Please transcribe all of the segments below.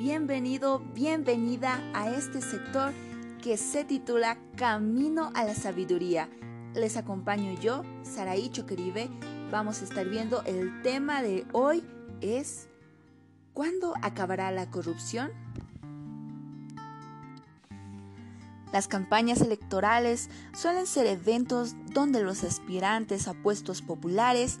bienvenido, bienvenida a este sector que se titula Camino a la Sabiduría. Les acompaño yo, Saraí Choqueribe. Vamos a estar viendo el tema de hoy es ¿Cuándo acabará la corrupción? Las campañas electorales suelen ser eventos donde los aspirantes a puestos populares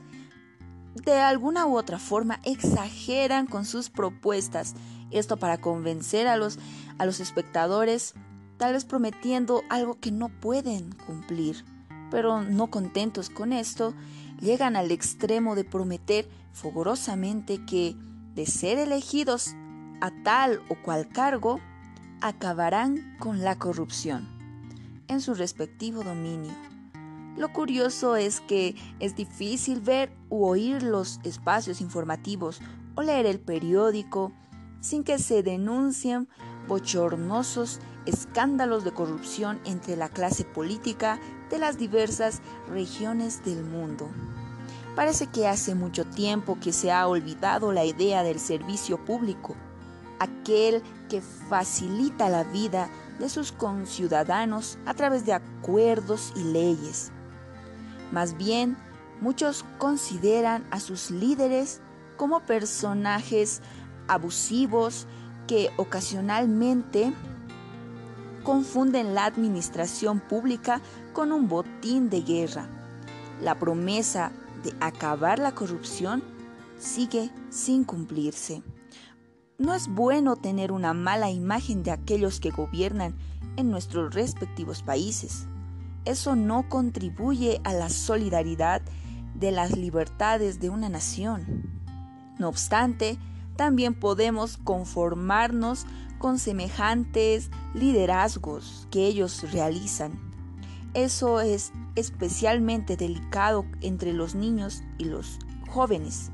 de alguna u otra forma exageran con sus propuestas, esto para convencer a los, a los espectadores, tal vez prometiendo algo que no pueden cumplir. Pero no contentos con esto, llegan al extremo de prometer fogorosamente que, de ser elegidos a tal o cual cargo, acabarán con la corrupción en su respectivo dominio. Lo curioso es que es difícil ver u oír los espacios informativos o leer el periódico sin que se denuncien bochornosos escándalos de corrupción entre la clase política de las diversas regiones del mundo. Parece que hace mucho tiempo que se ha olvidado la idea del servicio público aquel que facilita la vida de sus conciudadanos a través de acuerdos y leyes. Más bien, muchos consideran a sus líderes como personajes abusivos que ocasionalmente confunden la administración pública con un botín de guerra. La promesa de acabar la corrupción sigue sin cumplirse. No es bueno tener una mala imagen de aquellos que gobiernan en nuestros respectivos países. Eso no contribuye a la solidaridad de las libertades de una nación. No obstante, también podemos conformarnos con semejantes liderazgos que ellos realizan. Eso es especialmente delicado entre los niños y los jóvenes,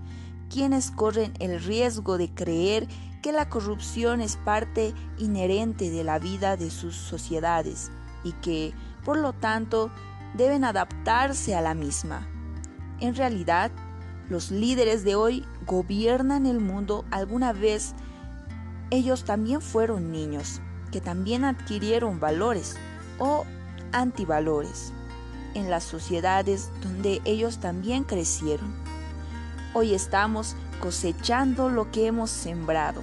quienes corren el riesgo de creer que la corrupción es parte inherente de la vida de sus sociedades y que, por lo tanto, deben adaptarse a la misma. En realidad, los líderes de hoy gobiernan el mundo alguna vez. Ellos también fueron niños, que también adquirieron valores o antivalores en las sociedades donde ellos también crecieron. Hoy estamos cosechando lo que hemos sembrado.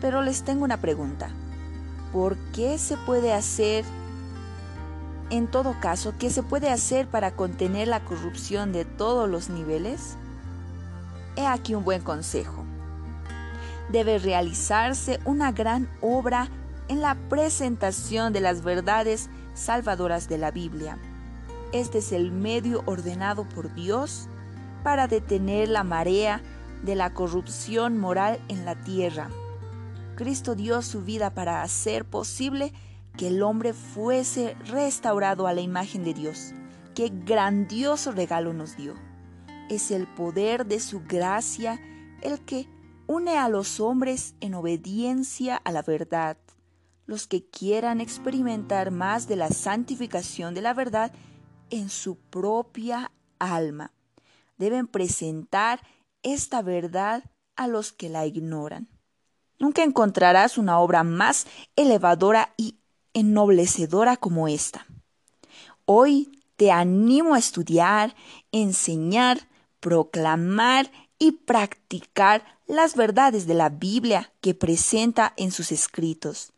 Pero les tengo una pregunta. ¿Por qué se puede hacer, en todo caso, qué se puede hacer para contener la corrupción de todos los niveles? He aquí un buen consejo. Debe realizarse una gran obra en la presentación de las verdades salvadoras de la Biblia. Este es el medio ordenado por Dios para detener la marea de la corrupción moral en la tierra Cristo dio su vida para hacer posible que el hombre fuese restaurado a la imagen de Dios. Qué grandioso regalo nos dio. Es el poder de su gracia el que une a los hombres en obediencia a la verdad. Los que quieran experimentar más de la santificación de la verdad en su propia alma deben presentar esta verdad a los que la ignoran. Nunca encontrarás una obra más elevadora y ennoblecedora como esta. Hoy te animo a estudiar, enseñar, proclamar y practicar las verdades de la Biblia que presenta en sus escritos.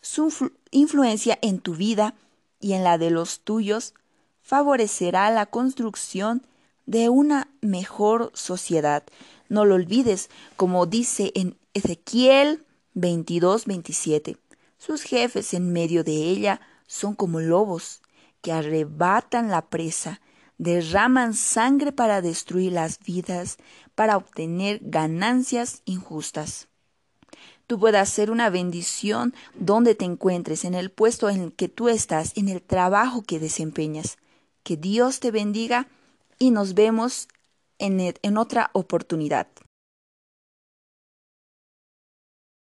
Su influencia en tu vida y en la de los tuyos favorecerá la construcción de una mejor sociedad. No lo olvides, como dice en Ezequiel 22, 27. Sus jefes en medio de ella son como lobos que arrebatan la presa, derraman sangre para destruir las vidas, para obtener ganancias injustas. Tú puedas ser una bendición donde te encuentres, en el puesto en el que tú estás, en el trabajo que desempeñas. Que Dios te bendiga y nos vemos en, en otra oportunidad.